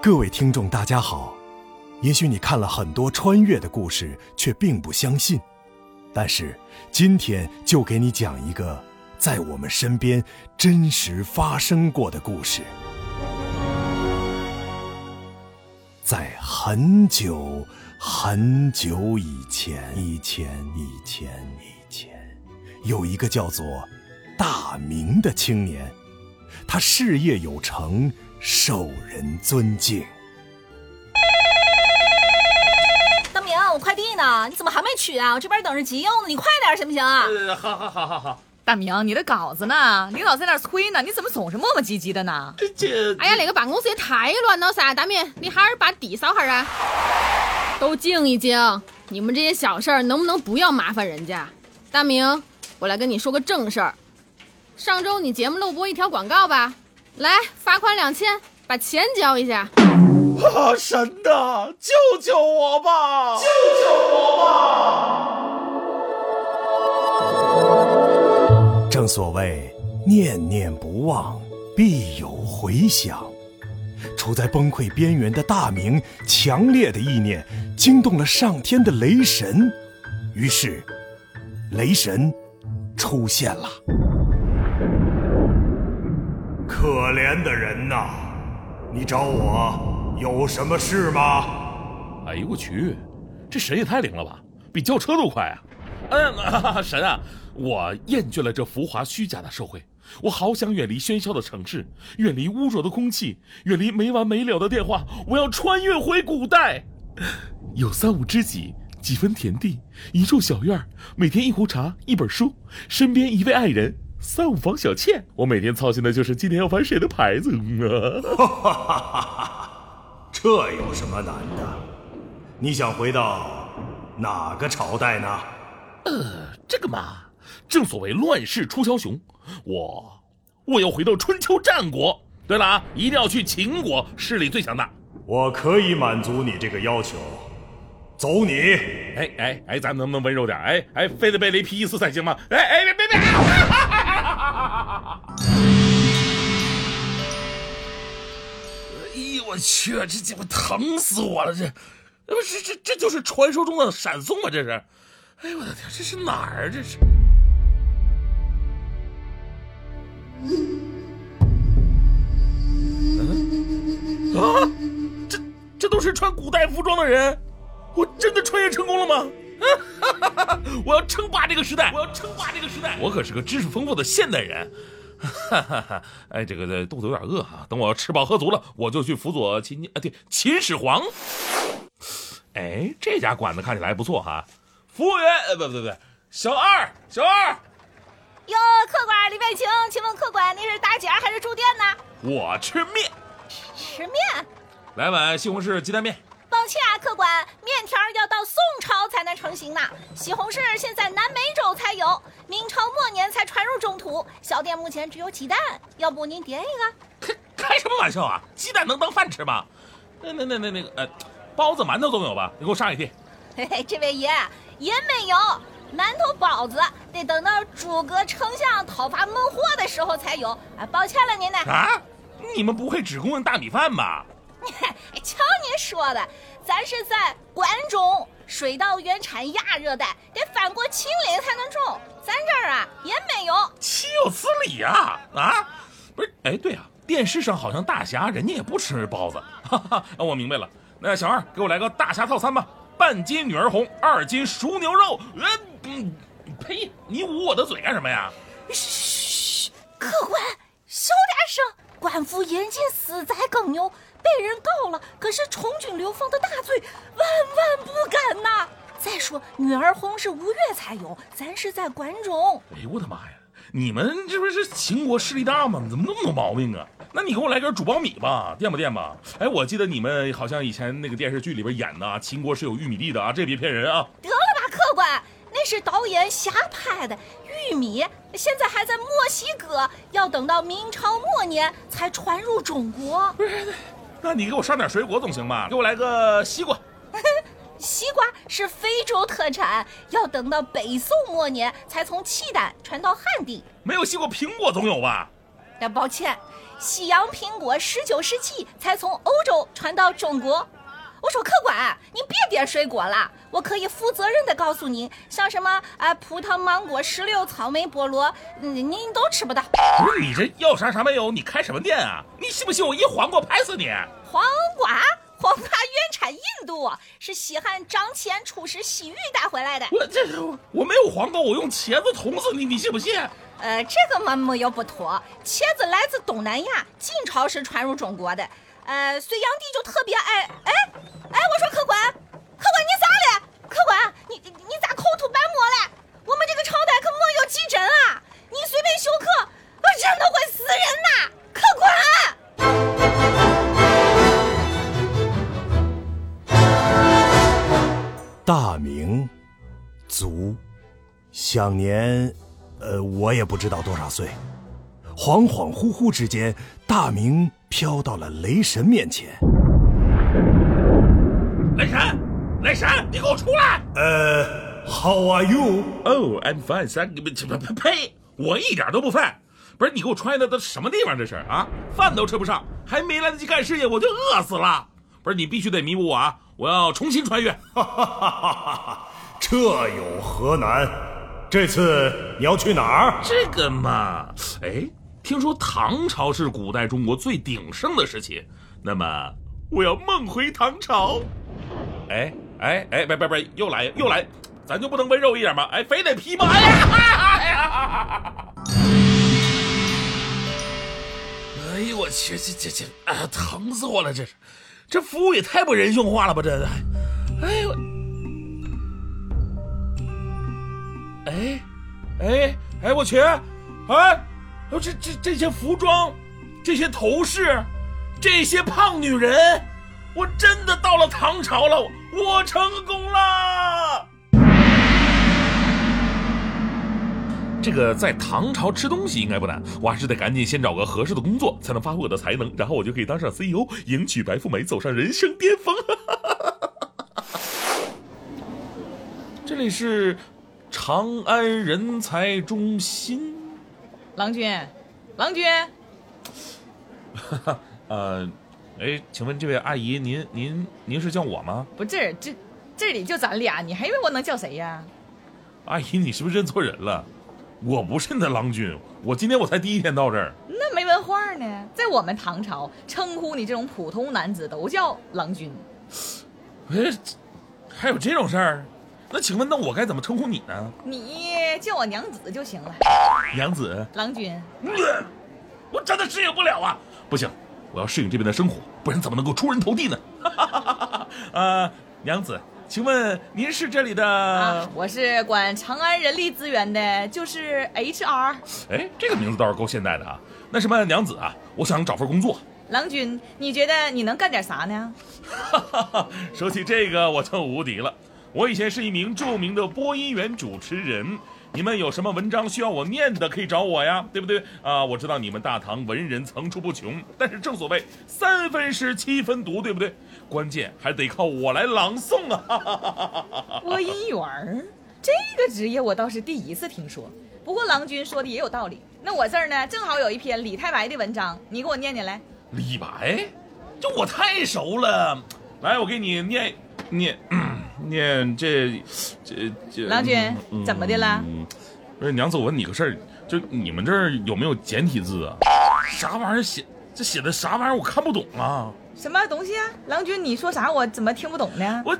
各位听众，大家好。也许你看了很多穿越的故事，却并不相信。但是今天就给你讲一个在我们身边真实发生过的故事。在很久很久以前，以前，以前，以前，有一个叫做大明的青年，他事业有成，受人尊敬。大明，我快递呢，你怎么还没取啊？我这边等着急用呢，你快点行不行啊？呃，好好好好好，大明，你的稿子呢？领导在那儿催呢，你怎么总是磨磨唧唧的呢？这这，哎呀，那个办公室也太乱了噻！大明，你还是把地扫哈儿啊！都静一静，你们这些小事儿能不能不要麻烦人家？大明，我来跟你说个正事儿。上周你节目漏播一条广告吧？来，罚款两千，把钱交一下。啊，神呐，救救我吧！救救我吧！正所谓念念不忘，必有回响。处在崩溃边缘的大明，强烈的意念惊动了上天的雷神，于是，雷神出现了。可怜的人呐，你找我有什么事吗？哎呦我去，这神也太灵了吧，比轿车都快啊！嗯、啊，神啊，我厌倦了这浮华虚假的社会，我好想远离喧嚣的城市，远离污浊的空气，远离没完没了的电话，我要穿越回古代。有三五知己，几分田地，一处小院，每天一壶茶，一本书，身边一位爱人，三五房小倩。我每天操心的就是今天要翻谁的牌子。嗯 啊这有什么难的？你想回到哪个朝代呢？呃这个嘛，正所谓乱世出枭雄，我我要回到春秋战国。对了啊，一定要去秦国，势力最强大。我可以满足你这个要求，走你！哎哎哎，咱能不能温柔点？哎哎，非得被雷劈一次才行吗？哎哎，别别别！哎呦我去，这鸡巴疼死我了！这，不是这这就是传说中的闪送吗？这是？哎呦我的天，这是哪儿？这是？嗯啊，这这都是穿古代服装的人，我真的穿越成功了吗？我要称霸这个时代！我要称霸这个时代！我可是个知识丰富的现代人。哈哈哈！哎，这个肚子有点饿啊，等我吃饱喝足了，我就去辅佐秦啊，对，秦始皇。哎，这家馆子看起来不错哈。服务员，呃，不不不，小二，小二，哟，客官里面请，请问客官您是打尖还是住店呢？我吃面，吃面。来碗西红柿鸡蛋面。抱歉啊，客官，面条要到宋朝才能成型呢。西红柿现在南美洲才有，明朝末年才传入中土。小店目前只有鸡蛋，要不您点一个？开开什么玩笑啊！鸡蛋能当饭吃吗？那那那那那个呃，包子馒头都有吧？你给我上一屉。嘿嘿，这位爷也没有，馒头包子得等到诸葛丞相讨伐孟获的时候才有。啊，抱歉了您呢。啊？你们不会只供应大米饭吧？哎，瞧您说的，咱是在关中，水稻原产亚热带，得翻过秦岭才能种。咱这儿啊也没有。岂有此理啊！啊，不是，哎，对啊，电视上好像大侠人家也不吃包子。哈哈，我明白了。那小二给我来个大侠套餐吧，半斤女儿红，二斤熟牛肉。呃，嗯，呸！你捂我的嘴干什么呀？嘘，客官，小点声。官府严禁私宰耕牛，被人告了，可是重军流放的大罪，万万不敢呐！再说女儿红是吴越才有，咱是在关中。哎呦我的妈呀！你们这不是秦国势力大吗？怎么那么多毛病啊？那你给我来根煮苞米吧，垫吧垫吧。哎，我记得你们好像以前那个电视剧里边演的啊，秦国是有玉米地的啊，这别骗人啊！得了吧，客官，那是导演瞎拍的。玉米现在还在墨西哥，要等到明朝末年才传入中国。不是，那你给我上点水果总行吧？给我来个西瓜。西瓜是非洲特产，要等到北宋末年才从契丹传到汉地。没有西瓜，苹果总有吧？那，抱歉，西洋苹果十九世纪才从欧洲传到中国。我说客官，您别点水果了，我可以负责任的告诉您，像什么啊葡萄、芒果、石榴、草莓、菠萝，嗯您都吃不到。不是你这要啥啥没有，你开什么店啊？你信不信我一黄瓜拍死你？黄瓜，黄瓜原产印度，是西汉张骞出使西域带回来的。我这我没有黄瓜，我用茄子捅死你，你信不信？呃，这个嘛没有不妥，茄子来自东南亚，晋朝时传入中国的。呃，隋炀帝就特别爱，哎哎，我说客官，客官你咋了？客官，你你咋口吐白沫了？我们这个朝代可没有急诊啊！你随便休克，真的会死人呐！客官。大明，卒，享年，呃，我也不知道多少岁。恍恍惚惚之间，大明飘到了雷神面前。雷神，雷神，你给我出来！呃，How are you？哦、i m fine, thank you。呸呸，我一点都不饭。不是你给我穿的都什么地方？这是啊，饭都吃不上，还没来得及干事业，我就饿死了。不是你必须得弥补我啊！我要重新穿越。哈哈哈哈哈！这有何难？这次你要去哪儿？这个嘛，哎，听说唐朝是古代中国最鼎盛的时期，那么我要梦回唐朝。哎哎哎，别别别，又来又来，咱就不能温柔一点吗？哎，非得劈吗？哎呀！哎呀！哎呦我去，这这这，啊，疼死我了！这是，这服务也太不人性化了吧？这，哎呦，哎，哎哎，我去！哎，这这这些服装，这些头饰，这些胖女人，我真的到了唐朝了，我成功了！这个在唐朝吃东西应该不难，我还是得赶紧先找个合适的工作，才能发挥我的才能，然后我就可以当上 CEO，迎娶白富美，走上人生巅峰。这里是长安人才中心。郎君，郎君，呃，哎，请问这位阿姨，您您您是叫我吗？不是这这里就咱俩，你还以为我能叫谁呀？阿姨，你是不是认错人了？我不是你的郎君，我今天我才第一天到这儿。那没文化呢，在我们唐朝，称呼你这种普通男子都叫郎君。哎，还有这种事儿？那请问，那我该怎么称呼你呢？你叫我娘子就行了。娘子，郎君，我真的适应不了啊！不行，我要适应这边的生活，不然怎么能够出人头地呢？呃，娘子，请问您是这里的？啊，我是管长安人力资源的，就是 HR。哎，这个名字倒是够现代的啊。那什么，娘子啊，我想找份工作。郎君，你觉得你能干点啥呢？说起这个，我就无敌了。我以前是一名著名的播音员主持人，你们有什么文章需要我念的，可以找我呀，对不对啊？我知道你们大唐文人层出不穷，但是正所谓三分诗七分读，对不对？关键还得靠我来朗诵啊！播音员儿这个职业我倒是第一次听说，不过郎君说的也有道理。那我这儿呢，正好有一篇李太白的文章，你给我念念来。李白，这我太熟了，来，我给你念念。念这这这，郎君、嗯、怎么的了？不是娘子，我问你个事儿，就你们这儿有没有简体字啊？啥玩意儿写？这写的啥玩意儿？我看不懂啊！什么东西啊？郎君，你说啥？我怎么听不懂呢？我，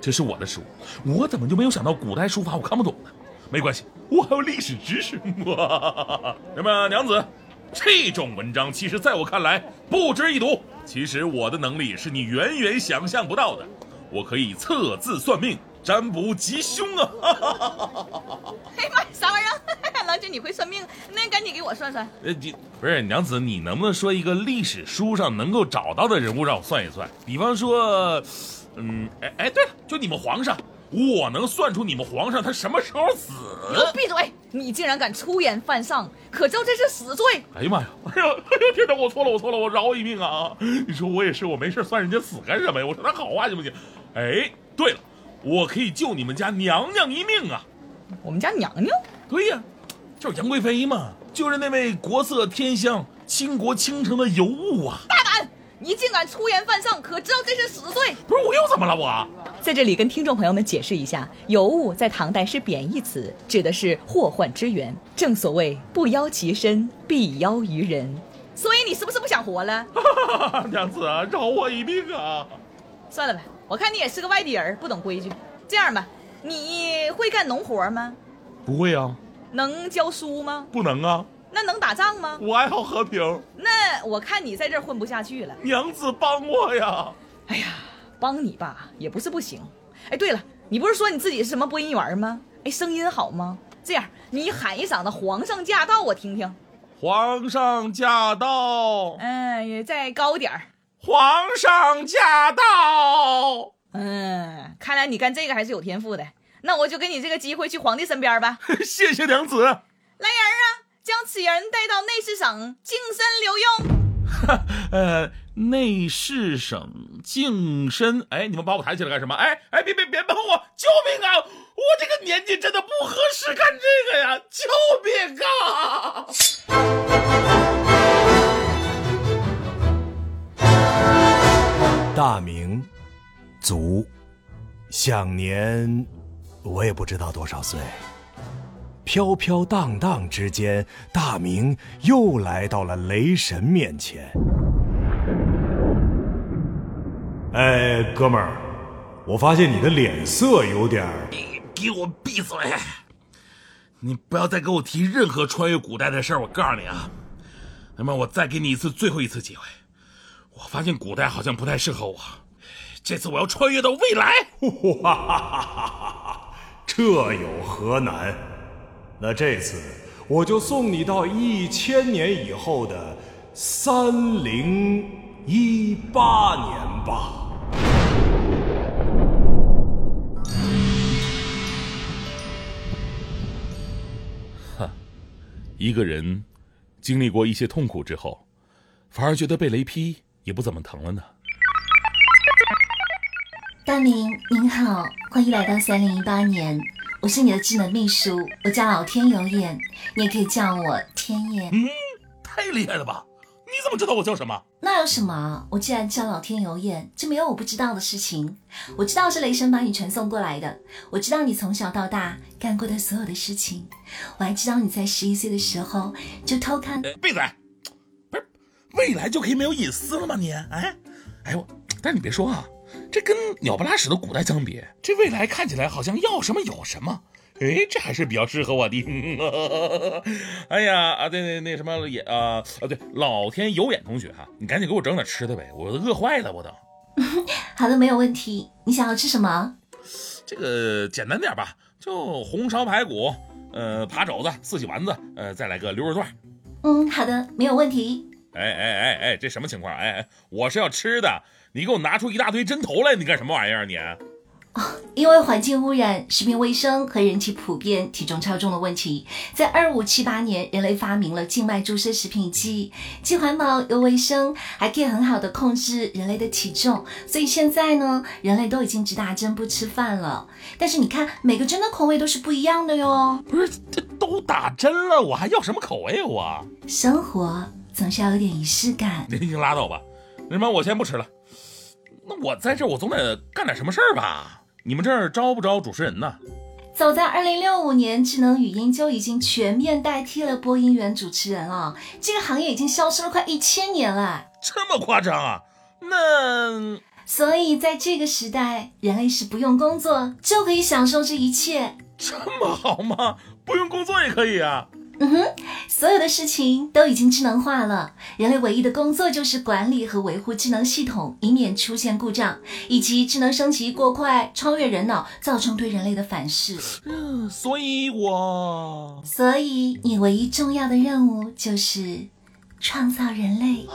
这是我的书，我怎么就没有想到古代书法我看不懂呢？没关系，我还有历史知识。那么娘子，这种文章其实在我看来不值一读。其实我的能力是你远远想象不到的。我可以测字算命、占卜吉凶啊！哎呀妈，啥玩意儿？郎君，你会算命？那赶紧给我算算。呃，你不是娘子，你能不能说一个历史书上能够找到的人物让我算一算？比方说，嗯，哎哎，对了，就你们皇上，我能算出你们皇上他什么时候死？你给我闭嘴！你竟然敢出言犯上，可知道这是死罪？哎呀妈呀！哎呦哎呦天哪！我错了，我错了，我饶我一命啊！你说我也是，我没事算人家死干什么呀？我说他好话行不行？哎，对了，我可以救你们家娘娘一命啊！我们家娘娘？对呀，就是杨贵妃嘛，就是那位国色天香、倾国倾城的尤物啊！大胆！你竟敢粗言犯上，可知道这是死罪？不是我又怎么了？我在这里跟听众朋友们解释一下，尤物在唐代是贬义词，指的是祸患之源。正所谓不邀其身，必邀于人。所以你是不是不想活了？娘子啊，饶我一命啊！算了吧，我看你也是个外地人，不懂规矩。这样吧，你会干农活吗？不会啊，能教书吗？不能啊。那能打仗吗？我爱好和平。那我看你在这儿混不下去了。娘子帮我呀！哎呀，帮你吧也不是不行。哎，对了，你不是说你自己是什么播音员吗？哎，声音好吗？这样，你喊一嗓子“皇上驾到”，我听听。皇上驾到。嗯，再高点儿。皇上驾到。嗯，看来你干这个还是有天赋的。那我就给你这个机会，去皇帝身边吧。谢谢娘子。来人啊！将此人带到内侍省净身留用。呃，内侍省净身，哎，你们把我抬起来干什么？哎哎，别别别碰我！救命啊！我这个年纪真的不合适干这个呀！救命啊！卒，享年，我也不知道多少岁。飘飘荡荡之间，大明又来到了雷神面前。哎，哥们儿，我发现你的脸色有点……你给我闭嘴！你不要再给我提任何穿越古代的事儿！我告诉你啊，那么我再给你一次最后一次机会。我发现古代好像不太适合我，这次我要穿越到未来。哈哈哈哈哈！这有何难？那这次我就送你到一千年以后的三零一八年吧。哈，一个人经历过一些痛苦之后，反而觉得被雷劈也不怎么疼了呢。大明您好，欢迎来到三零一八年。我是你的智能秘书，我叫老天有眼，你也可以叫我天眼。嗯，太厉害了吧？你怎么知道我叫什么？那有什么？我既然叫老天有眼，就没有我不知道的事情。我知道是雷神把你传送过来的，我知道你从小到大干过的所有的事情，我还知道你在十一岁的时候就偷看。闭嘴！不是，未来就可以没有隐私了吗？你哎，哎我，但是你别说啊。这跟鸟不拉屎的古代相比，这未来看起来好像要什么有什么。哎，这还是比较适合我的。哎呀啊，对对那什么也啊啊对，老天有眼同学哈，你赶紧给我整点吃的呗，我都饿坏了，我都。好的，没有问题。你想要吃什么？这个简单点吧，就红烧排骨，呃，扒肘子，四喜丸子，呃，再来个溜肉段。嗯，好的，没有问题。哎哎哎哎，这什么情况？哎哎，我是要吃的。你给我拿出一大堆针头来，你干什么玩意儿？你哦，因为环境污染、食品卫生和人体普遍体重超重的问题，在二五七八年，人类发明了静脉注射食品剂，既环保又卫生，还可以很好的控制人类的体重。所以现在呢，人类都已经只打针不吃饭了。但是你看，每个针的口味都是不一样的哟。不是，这都打针了，我还要什么口味？我生活总是要有点仪式感。你就拉倒吧，那什么，我先不吃了。那我在这，我总得干点什么事儿吧？你们这儿招不招主持人呢？早在二零六五年，智能语音就已经全面代替了播音员主持人啊！这个行业已经消失了快一千年了。这么夸张啊？那所以在这个时代，人类是不用工作就可以享受这一切。这么好吗？不用工作也可以啊？嗯哼，所有的事情都已经智能化了，人类唯一的工作就是管理和维护智能系统，以免出现故障，以及智能升级过快超越人脑，造成对人类的反噬。嗯，所以我，所以你唯一重要的任务就是。创造人类。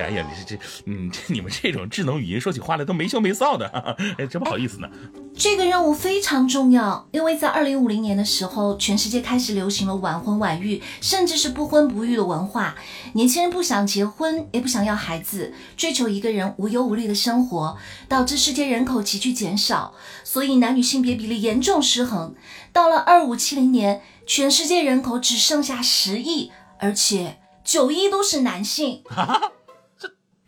哎，呀，你这这，嗯，你们这种智能语音说起话来都没羞没臊的，哎，真不好意思呢。这个任务非常重要，因为在二零五零年的时候，全世界开始流行了晚婚晚育，甚至是不婚不育的文化。年轻人不想结婚，也不想要孩子，追求一个人无忧无虑的生活，导致世界人口急剧减少，所以男女性别比例严重失衡。到了二五七零年。全世界人口只剩下十亿，而且九亿都是男性。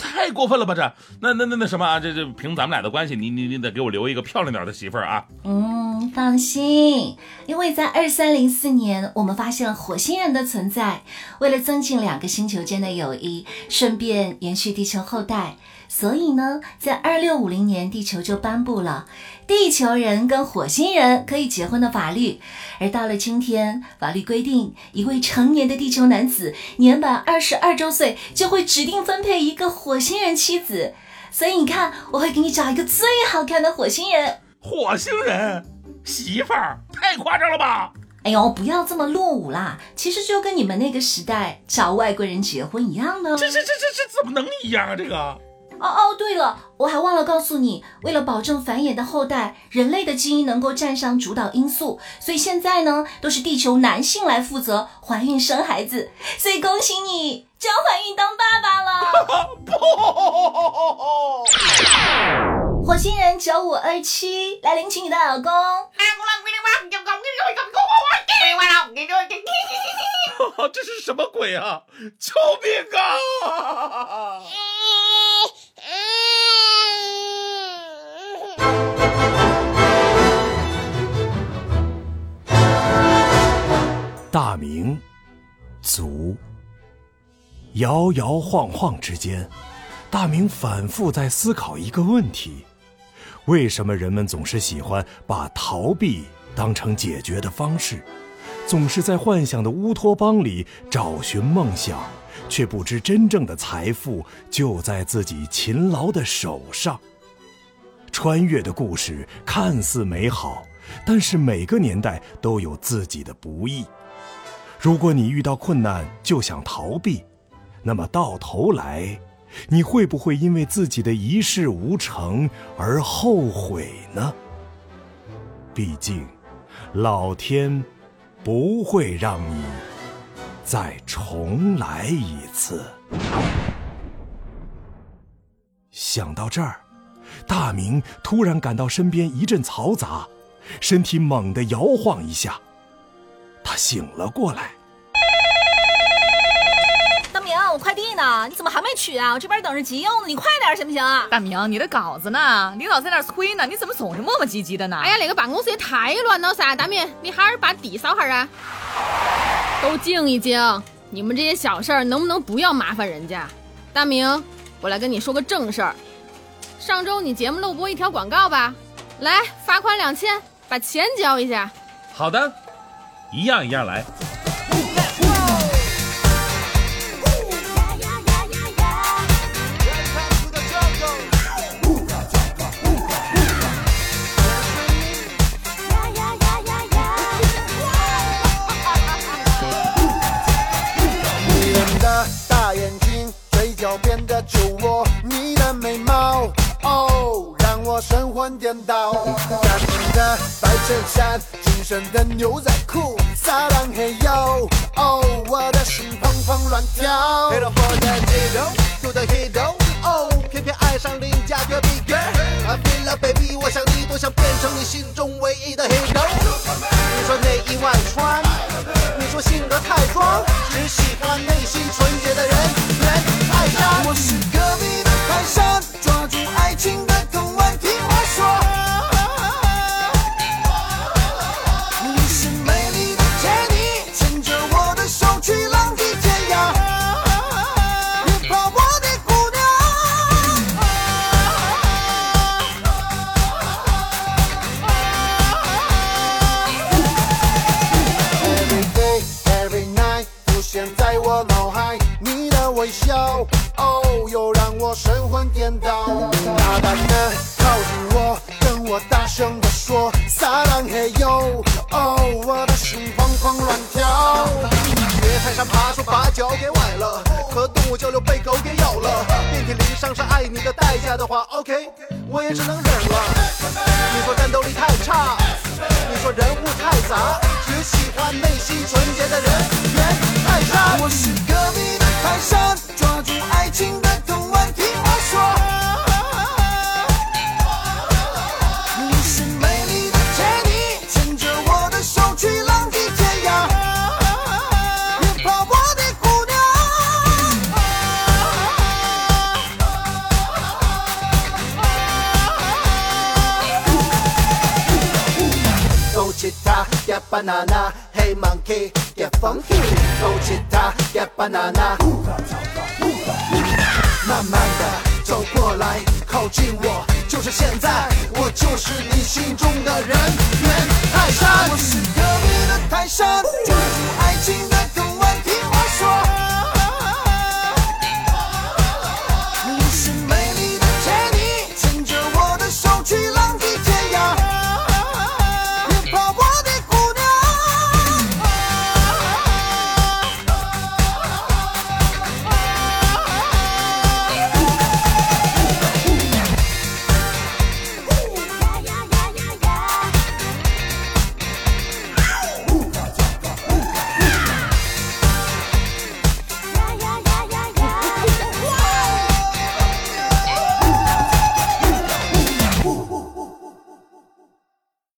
太过分了吧这？那那那那什么啊？这这凭咱们俩的关系，你你你得给我留一个漂亮点的媳妇儿啊！嗯，放心，因为在二三零四年，我们发现了火星人的存在。为了增进两个星球间的友谊，顺便延续地球后代，所以呢，在二六五零年，地球就颁布了地球人跟火星人可以结婚的法律。而到了今天，法律规定，一位成年的地球男子年满二十二周岁，就会指定分配一个火星人妻子。所以你看，我会给你找一个最好看的火星人。火星人媳妇儿太夸张了吧？哎呦，不要这么落伍啦！其实就跟你们那个时代找外国人结婚一样呢。这这这这这怎么能一样啊？这个。哦哦，对了，我还忘了告诉你，为了保证繁衍的后代，人类的基因能够占上主导因素，所以现在呢，都是地球男性来负责怀孕生孩子。所以恭喜你，就要怀孕当爸爸了。不，火星人九五二七来领取你的老公。这是什么鬼啊！救命啊！大明，卒。摇摇晃晃之间，大明反复在思考一个问题：为什么人们总是喜欢把逃避当成解决的方式，总是在幻想的乌托邦里找寻梦想，却不知真正的财富就在自己勤劳的手上？穿越的故事看似美好，但是每个年代都有自己的不易。如果你遇到困难就想逃避，那么到头来，你会不会因为自己的一事无成而后悔呢？毕竟，老天不会让你再重来一次。想到这儿，大明突然感到身边一阵嘈杂，身体猛地摇晃一下。他醒了过来。大明，我快递呢？你怎么还没取啊？我这边等着急用呢，你快点行不行啊？大明，你的稿子呢？领导在那儿催呢，你怎么总是磨磨唧唧的呢？哎呀，那个办公室也太乱了噻！大明，你还是把地扫下啊！都静一静，你们这些小事儿能不能不要麻烦人家？大明，我来跟你说个正事儿。上周你节目漏播一条广告吧？来，罚款两千，把钱交一下。好的。一样一样来。迷人的大眼睛，嘴角边的酒窝，你的眉毛，哦，让我神魂颠倒。干净的白衬衫。紧身的牛仔裤，撒浪嘿哟，哦，我的心砰砰乱跳。Hero for the hero，to the hero，哦，偏偏爱上邻家隔壁 girl，I feel like baby，我想你多想变成你心中笑，哦，又让我神魂颠倒。大胆的靠近我，跟我大声的说，撒浪嘿哟，哦，我的心狂狂乱跳。别台上爬树把脚给崴了，和动物交流被狗给咬了，遍体鳞伤是爱你的代价的话，OK，我也只能忍了。你说战斗力太差，你说人物太杂，只喜欢内心纯洁的人。原来我是个迷。快闪抓住爱情的藤蔓听我说。你是美丽的牵着我的手去浪迹天涯。别怕我的姑娘。Monkey, get funky, 勾吉他，get banana。慢慢的走过来，靠近我，就是现在，我就是你心中的人猿泰山。我是隔壁的泰山，追逐爱情的。